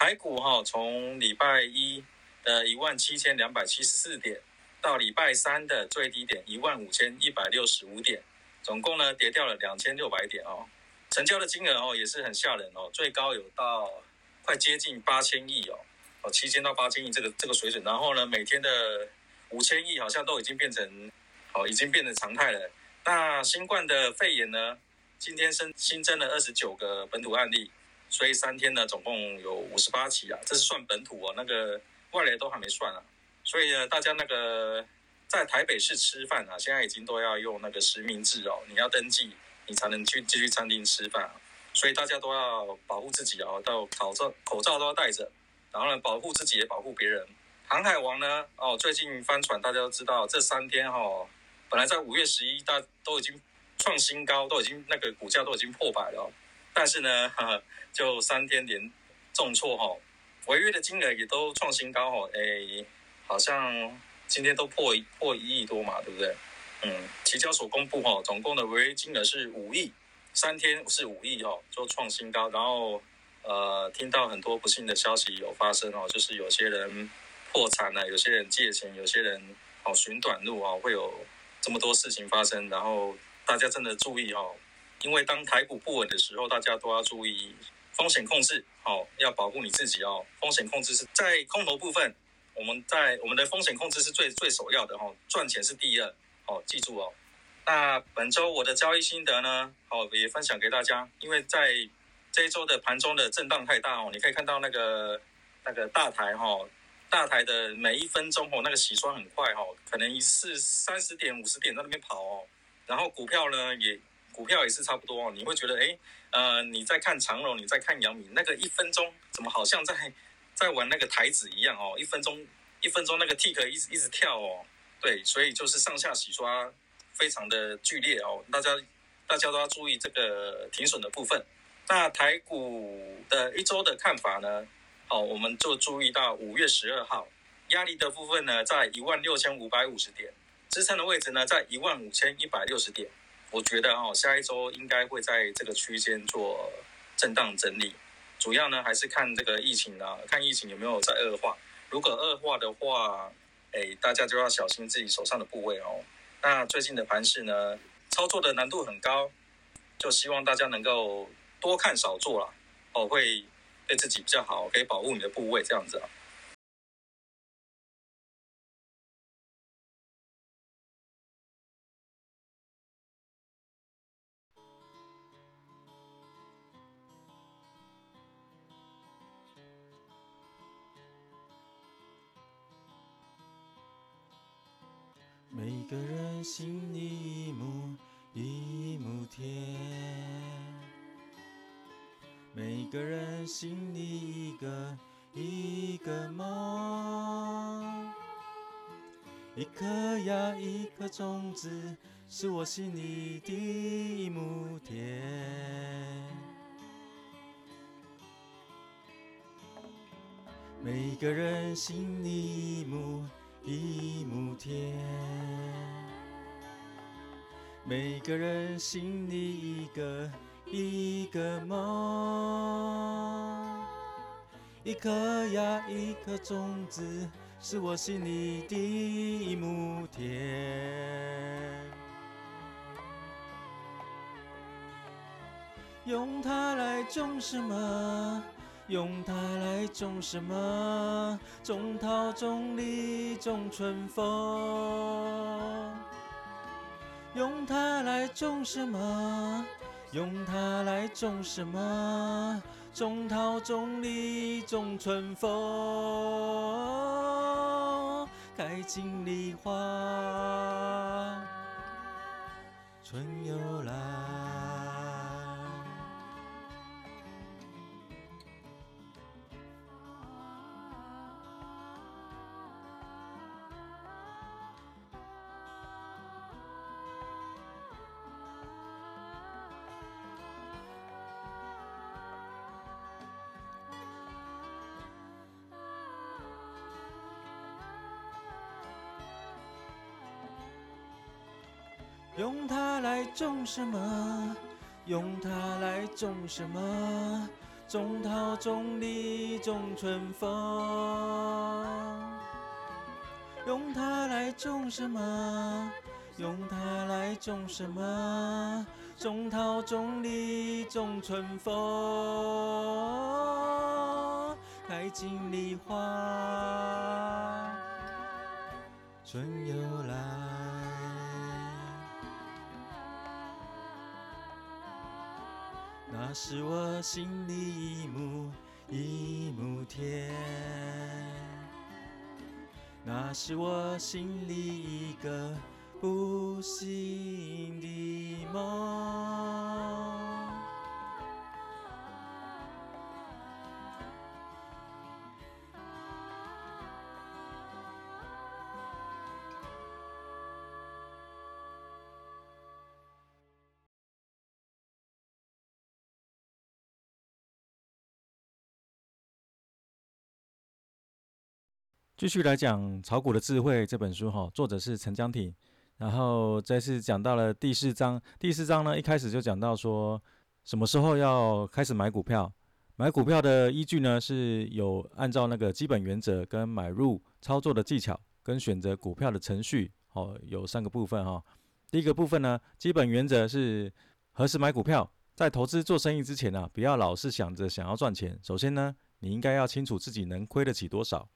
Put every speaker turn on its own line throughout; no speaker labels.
台股哈，从礼拜一的一万七千两百七十四点，到礼拜三的最低点一万五千一百六十五点，总共呢跌掉了两千六百点哦。成交的金额哦也是很吓人哦，最高有到快接近八千亿哦，哦七千到八千亿这个这个水准。然后呢，每天的五千亿好像都已经变成哦，已经变成常态了。那新冠的肺炎呢，今天新新增了二十九个本土案例，所以三天呢总共有五十八起啊，这是算本土哦，那个外来都还没算啊。所以呢，大家那个在台北市吃饭啊，现在已经都要用那个实名制哦，你要登记。你才能去继续餐厅吃饭，所以大家都要保护自己哦，到口罩口罩都要戴着，然后呢，保护自己也保护别人。航海王呢，哦，最近翻船，大家都知道，这三天哈、哦，本来在五月十一，大都已经创新高，都已经那个股价都已经破百了，但是呢，哈哈，就三天连重挫哈、哦，违约的金额也都创新高哈、哦，哎，好像今天都破破一亿多嘛，对不对？嗯，期交所公布哈，总共的违约金额是五亿，三天是五亿哦，就创新高。然后呃，听到很多不幸的消息有发生哦，就是有些人破产了，有些人借钱，有些人哦寻短路啊，会有这么多事情发生。然后大家真的注意哦，因为当台股不稳的时候，大家都要注意风险控制哦，要保护你自己哦。风险控制是在空头部分，我们在我们的风险控制是最最首要的哦，赚钱是第二。哦，记住哦。那本周我的交易心得呢？好，也分享给大家。因为在这一周的盘中的震荡太大哦，你可以看到那个那个大台哈、哦，大台的每一分钟哦，那个洗刷很快哈、哦，可能一次三十点、五十点在那边跑哦。然后股票呢，也股票也是差不多哦。你会觉得哎，呃，你在看长荣，你在看阳明，那个一分钟怎么好像在在玩那个台子一样哦？一分钟一分钟那个 tick 一直一直跳哦。对，所以就是上下洗刷非常的剧烈哦，大家大家都要注意这个停损的部分。那台股的一周的看法呢？好，我们就注意到五月十二号压力的部分呢，在一万六千五百五十点，支撑的位置呢，在一万五千一百六十点。我觉得哦，下一周应该会在这个区间做震荡整理，主要呢还是看这个疫情啊，看疫情有没有在恶化。如果恶化的话，哎，大家就要小心自己手上的部位哦。那最近的盘势呢，操作的难度很高，就希望大家能够多看少做啦，哦，会对自己比较好，可以保护你的部位这样子啊。
心里一亩一亩田，每个人心里一个一个梦，一颗呀一颗种子，是我心里的一亩田。每个人心里一亩。一亩田，每个人心里一个一个梦，一颗呀一颗种子，是我心里的一亩田。用它来种什么？用它来种什么？种桃、种李、种春风。用它来种什么？用它来种什么？种桃、种李、种春风。开尽梨花，春又来。用它来种什么？用它来种什么？种桃种李种春风，用它来种什么？用它来种什么？种桃种李种春风，开尽梨花春又来。那是我心里一亩一亩田，那是我心里一个不醒的梦。继续来讲《炒股的智慧》这本书哈，作者是陈江挺。然后这次讲到了第四章，第四章呢一开始就讲到说，什么时候要开始买股票？买股票的依据呢是有按照那个基本原则跟买入操作的技巧跟选择股票的程序，哦，有三个部分哈。第一个部分呢，基本原则是何时买股票？在投资做生意之前呢，不要老是想着想要赚钱。首先呢，你应该要清楚自己能亏得起多少。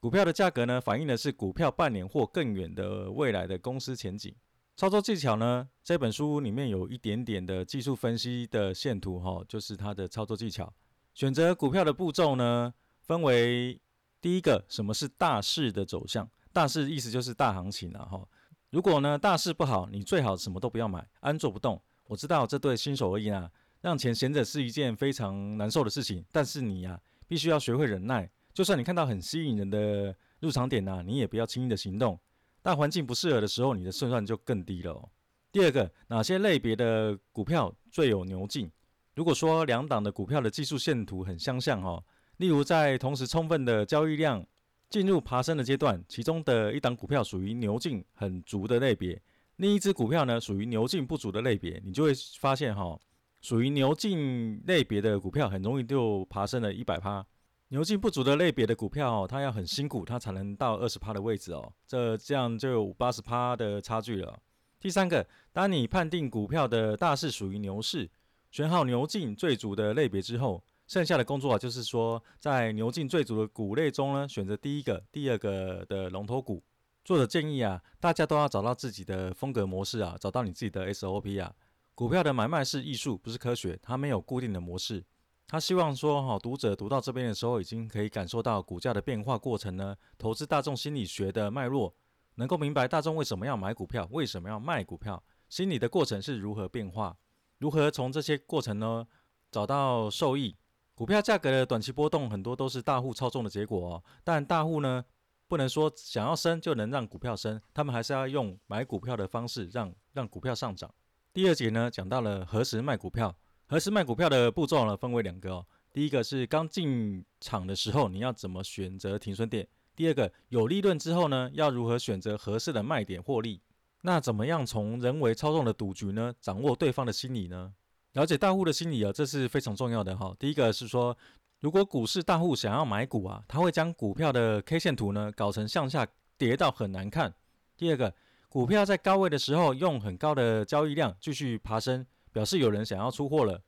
股票的价格呢，反映的是股票半年或更远的未来的公司前景。操作技巧呢，这本书里面有一点点的技术分析的线图，哈，就是它的操作技巧。选择股票的步骤呢，分为第一个，什么是大势的走向？大势意思就是大行情了，哈。如果呢大势不好，你最好什么都不要买，安坐不动。我知道这对新手而言啊，让钱闲着是一件非常难受的事情，但是你呀，必须要学会忍耐。就算你看到很吸引人的入场点呐，你也不要轻易的行动。大环境不适合的时候，你的胜算就更低了哦。第二个，哪些类别的股票最有牛劲？如果说两档的股票的技术线图很相像哈，例如在同时充分的交易量进入爬升的阶段，其中的一档股票属于牛劲很足的类别，另一只股票呢属于牛劲不足的类别，你就会发现哈，属于牛劲类别的股票很容易就爬升了一百趴。牛劲不足的类别的股票，它要很辛苦，它才能到二十趴的位置哦。这这样就有八十趴的差距了。第三个，当你判定股票的大势属于牛市，选好牛劲最足的类别之后，剩下的工作啊，就是说在牛劲最足的股类中呢，选择第一个、第二个的龙头股。作者建议啊，大家都要找到自己的风格模式啊，找到你自己的 SOP 啊。股票的买卖是艺术，不是科学，它没有固定的模式。他希望说，哈，读者读到这边的时候，已经可以感受到股价的变化过程呢，投资大众心理学的脉络，能够明白大众为什么要买股票，为什么要卖股票，心理的过程是如何变化，如何从这些过程呢找到受益。股票价格的短期波动很多都是大户操纵的结果哦，但大户呢，不能说想要升就能让股票升，他们还是要用买股票的方式让让股票上涨。第二节呢，讲到了何时卖股票。何时卖股票的步骤呢？分为两个哦。第一个是刚进场的时候，你要怎么选择停损点？第二个有利润之后呢，要如何选择合适的卖点获利？那怎么样从人为操纵的赌局呢，掌握对方的心理呢？了解大户的心理啊，这是非常重要的哈。第一个是说，如果股市大户想要买股啊，他会将股票的 K 线图呢搞成向下跌到很难看。第二个，股票在高位的时候，用很高的交易量继续爬升。表示有人想要出货了，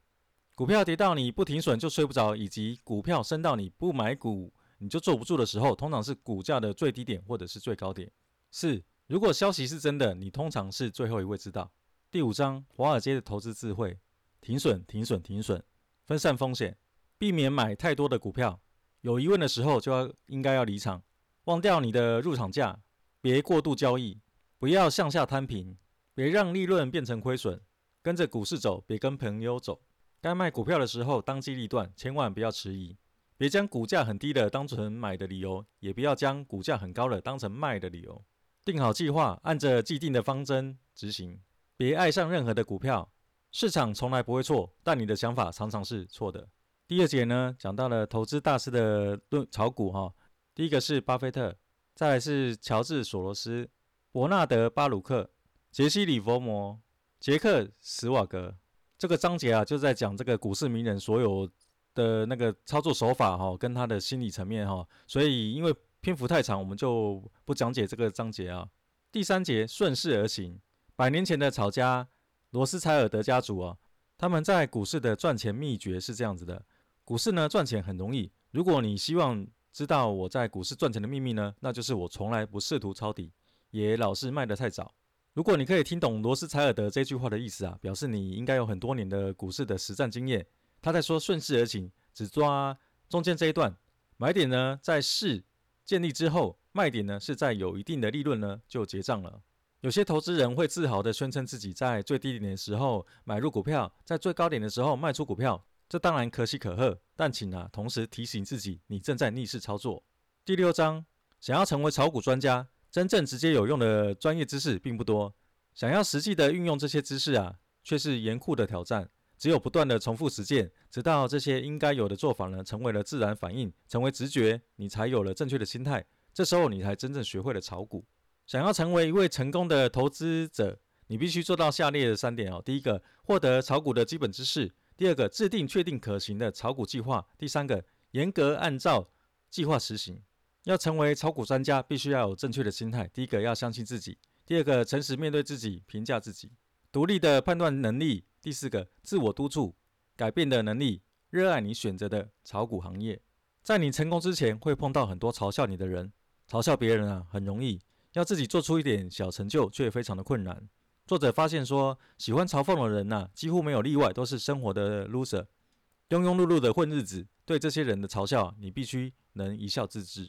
股票跌到你不停损就睡不着，以及股票升到你不买股你就坐不住的时候，通常是股价的最低点或者是最高点。四，如果消息是真的，你通常是最后一位知道。第五章，华尔街的投资智慧：停损，停损，停损，分散风险，避免买太多的股票。有疑问的时候就要应该要离场，忘掉你的入场价，别过度交易，不要向下摊平，别让利润变成亏损。跟着股市走，别跟朋友走。该卖股票的时候，当机立断，千万不要迟疑。别将股价很低的当成买的理由，也不要将股价很高的当成卖的理由。定好计划，按着既定的方针执行。别爱上任何的股票。市场从来不会错，但你的想法常常是错的。第二节呢，讲到了投资大师的论炒股哈。第一个是巴菲特，再来是乔治索罗斯、伯纳德巴鲁克、杰西里佛摩。杰克·史瓦格这个章节啊，就在讲这个股市名人所有的那个操作手法哈，跟他的心理层面哈，所以因为篇幅太长，我们就不讲解这个章节啊。第三节顺势而行，百年前的草家罗斯柴尔德家族啊，他们在股市的赚钱秘诀是这样子的：股市呢赚钱很容易，如果你希望知道我在股市赚钱的秘密呢，那就是我从来不试图抄底，也老是卖得太早。如果你可以听懂罗斯柴尔德这句话的意思啊，表示你应该有很多年的股市的实战经验。他在说顺势而行，只抓中间这一段，买点呢在势建立之后，卖点呢是在有一定的利润呢就结账了。有些投资人会自豪地宣称自己在最低点的时候买入股票，在最高点的时候卖出股票，这当然可喜可贺。但请啊，同时提醒自己，你正在逆势操作。第六章，想要成为炒股专家，真正直接有用的专业知识并不多，想要实际的运用这些知识啊，却是严酷的挑战。只有不断的重复实践，直到这些应该有的做法呢，成为了自然反应，成为直觉，你才有了正确的心态。这时候你才真正学会了炒股。想要成为一位成功的投资者，你必须做到下列的三点哦：第一个，获得炒股的基本知识；第二个，制定确定可行的炒股计划；第三个，严格按照计划实行。要成为炒股专家，必须要有正确的心态。第一个，要相信自己；第二个，诚实面对自己，评价自己，独立的判断能力。第四个，自我督促、改变的能力，热爱你选择的炒股行业。在你成功之前，会碰到很多嘲笑你的人。嘲笑别人啊，很容易；要自己做出一点小成就，却非常的困难。作者发现说，喜欢嘲讽的人呐、啊，几乎没有例外，都是生活的 loser，庸庸碌碌的混日子。对这些人的嘲笑，你必须能一笑置之。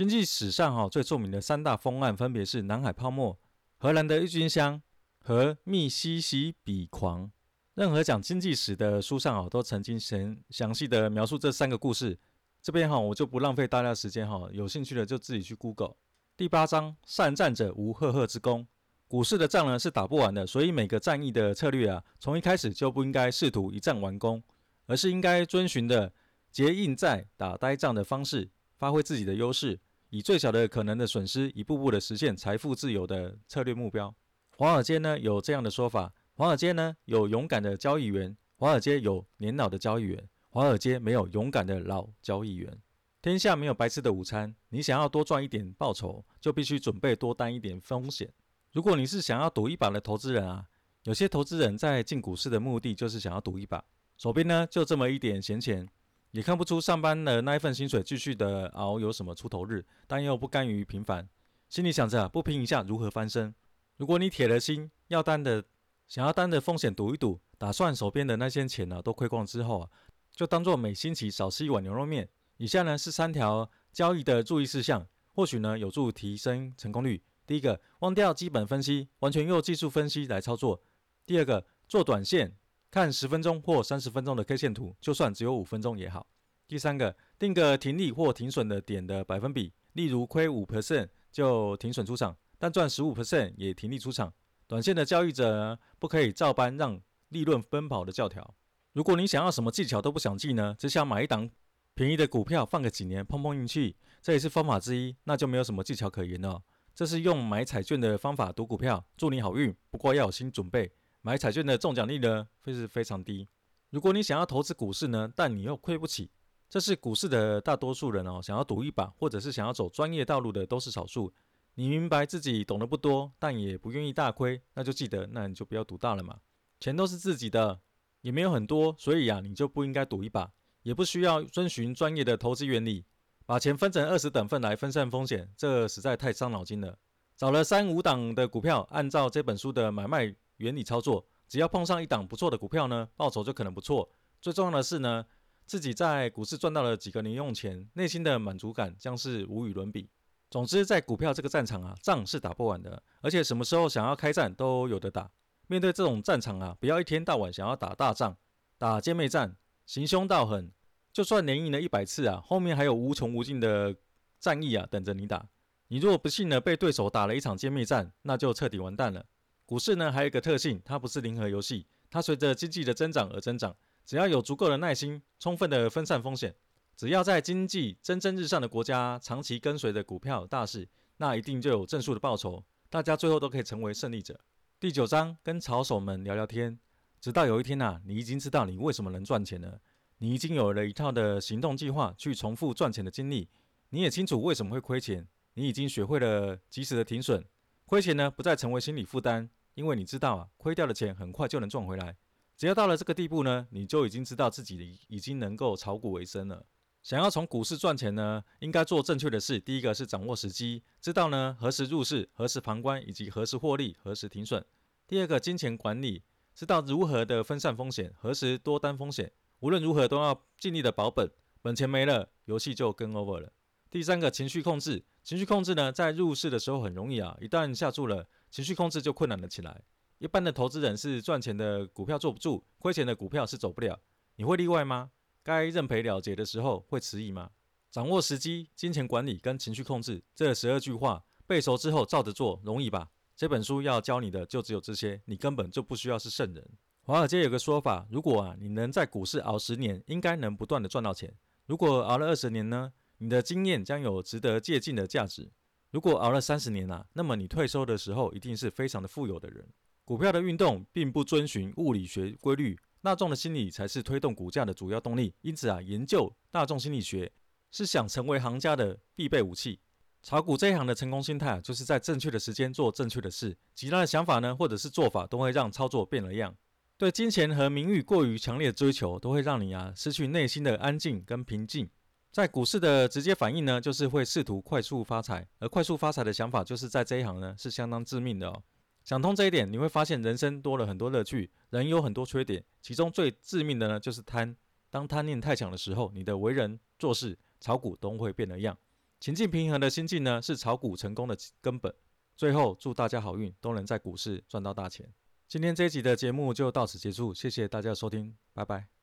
经济史上哈、最著名的三大疯案，分别是南海泡沫、荷兰的郁金香和密西西比狂。任何讲经济史的书上啊，都曾经详详细的描述这三个故事。这边哈，我就不浪费大家时间哈，有兴趣的就自己去 Google。第八章，善战者无赫赫之功。股市的仗呢是打不完的，所以每个战役的策略啊，从一开始就不应该试图一战完工，而是应该遵循的结硬战、打呆仗的方式，发挥自己的优势，以最小的可能的损失，一步步的实现财富自由的策略目标。华尔街呢有这样的说法。华尔街呢有勇敢的交易员，华尔街有年老的交易员，华尔街没有勇敢的老交易员。天下没有白吃的午餐，你想要多赚一点报酬，就必须准备多担一点风险。如果你是想要赌一把的投资人啊，有些投资人在进股市的目的就是想要赌一把，手边呢就这么一点闲钱，也看不出上班的那一份薪水继续的熬有什么出头日，但又不甘于平凡，心里想着不拼一下如何翻身。如果你铁了心要担的。想要担的风险赌一赌，打算手边的那些钱呢、都亏光之后啊，就当做每星期少吃一碗牛肉面。以下呢是三条交易的注意事项，或许呢有助提升成功率。第一个，忘掉基本分析，完全用技术分析来操作。第二个，做短线，看十分钟或三十分钟的 K 线图，就算只有五分钟也好。第三个，定个停利或停损的点的百分比，例如亏五 percent 就停损出场，但赚十五 percent 也停利出场。短线的交易者，不可以照搬让利润奔跑的教条。如果你想要什么技巧都不想记呢，只想买一档便宜的股票放个几年碰碰运气，这也是方法之一，那就没有什么技巧可言了。这是用买彩券的方法赌股票，祝你好运。不过要有心准备，买彩券的中奖率呢，会是非常低。如果你想要投资股市呢，但你又亏不起，这是股市的大多数人哦，想要赌一把，或者是想要走专业道路的都是少数。你明白自己懂得不多，但也不愿意大亏，那就记得，那你就不要赌大了嘛。钱都是自己的，也没有很多，所以呀、你就不应该赌一把，也不需要遵循专业的投资原理，把钱分成二十等份来分散风险，这实在太伤脑筋了。找了三五档的股票，按照这本书的买卖原理操作，只要碰上一档不错的股票呢，报酬就可能不错。最重要的是呢，自己在股市赚到了几个零用钱，内心的满足感将是无与伦比。总之，在股票这个战场啊，仗是打不完的，而且什么时候想要开战都有得打。面对这种战场啊，不要一天到晚想要打大仗、打歼灭战、行凶道狠。就算连赢了一百次啊，后面还有无穷无尽的战役啊等着你打。你如果不幸的被对手打了一场歼灭战，那就彻底完蛋了。股市呢，还有一个特性，它不是零和游戏，它随着经济的增长而增长。只要有足够的耐心，充分的分散风险。只要在经济蒸蒸日上的国家长期跟随着股票大势，那一定就有正数的报酬，大家最后都可以成为胜利者。第九章，跟炒手们聊聊天，直到有一天呐、你已经知道你为什么能赚钱了，你已经有了一套的行动计划去重复赚钱的经历，你也清楚为什么会亏钱，你已经学会了及时的停损，亏钱呢不再成为心理负担，因为你知道啊，亏掉的钱很快就能赚回来。只要到了这个地步呢，你就已经知道自己已经能够炒股为生了。想要从股市赚钱呢，应该做正确的事。第一个是掌握时机，知道呢何时入市、何时旁观以及何时获利、何时停损。第二个金钱管理，知道如何的分散风险，何时多担风险。无论如何都要尽力的保本，本钱没了，游戏就更 over 了。第三个情绪控制，情绪控制呢，在入市的时候很容易啊，一旦下注了，情绪控制就困难了起来。一般的投资人是赚钱的股票坐不住，亏钱的股票是走不了。你会例外吗？该认赔了结的时候会迟疑吗？掌握时机、金钱管理跟情绪控制这十二句话背熟之后照着做，容易吧？这本书要教你的就只有这些，你根本就不需要是圣人。华尔街有个说法，如果啊你能在股市熬十年，应该能不断的赚到钱。如果熬了二十年呢？你的经验将有值得借鉴的价值。如果熬了三十年啊，那么你退休的时候一定是非常的富有的人。股票的运动并不遵循物理学规律，大众的心理才是推动股价的主要动力。因此啊，研究大众心理学是想成为行家的必备武器。炒股这一行的成功心态啊，就是在正确的时间做正确的事。其他的想法呢，或者是做法，都会让操作变了样。对金钱和名誉过于强烈的追求，都会让你啊失去内心的安静跟平静。在股市的直接反应呢，就是会试图快速发财，而快速发财的想法，就是在这一行呢是相当致命的哦。想通这一点，你会发现人生多了很多乐趣。人有很多缺点，其中最致命的呢，就是贪。当贪念太强的时候，你的为人做事、炒股都会变了样。情境平和的心境呢，是炒股成功的根本。最后，祝大家好运，都能在股市赚到大钱。今天这一集的节目就到此结束，谢谢大家的收听，拜拜。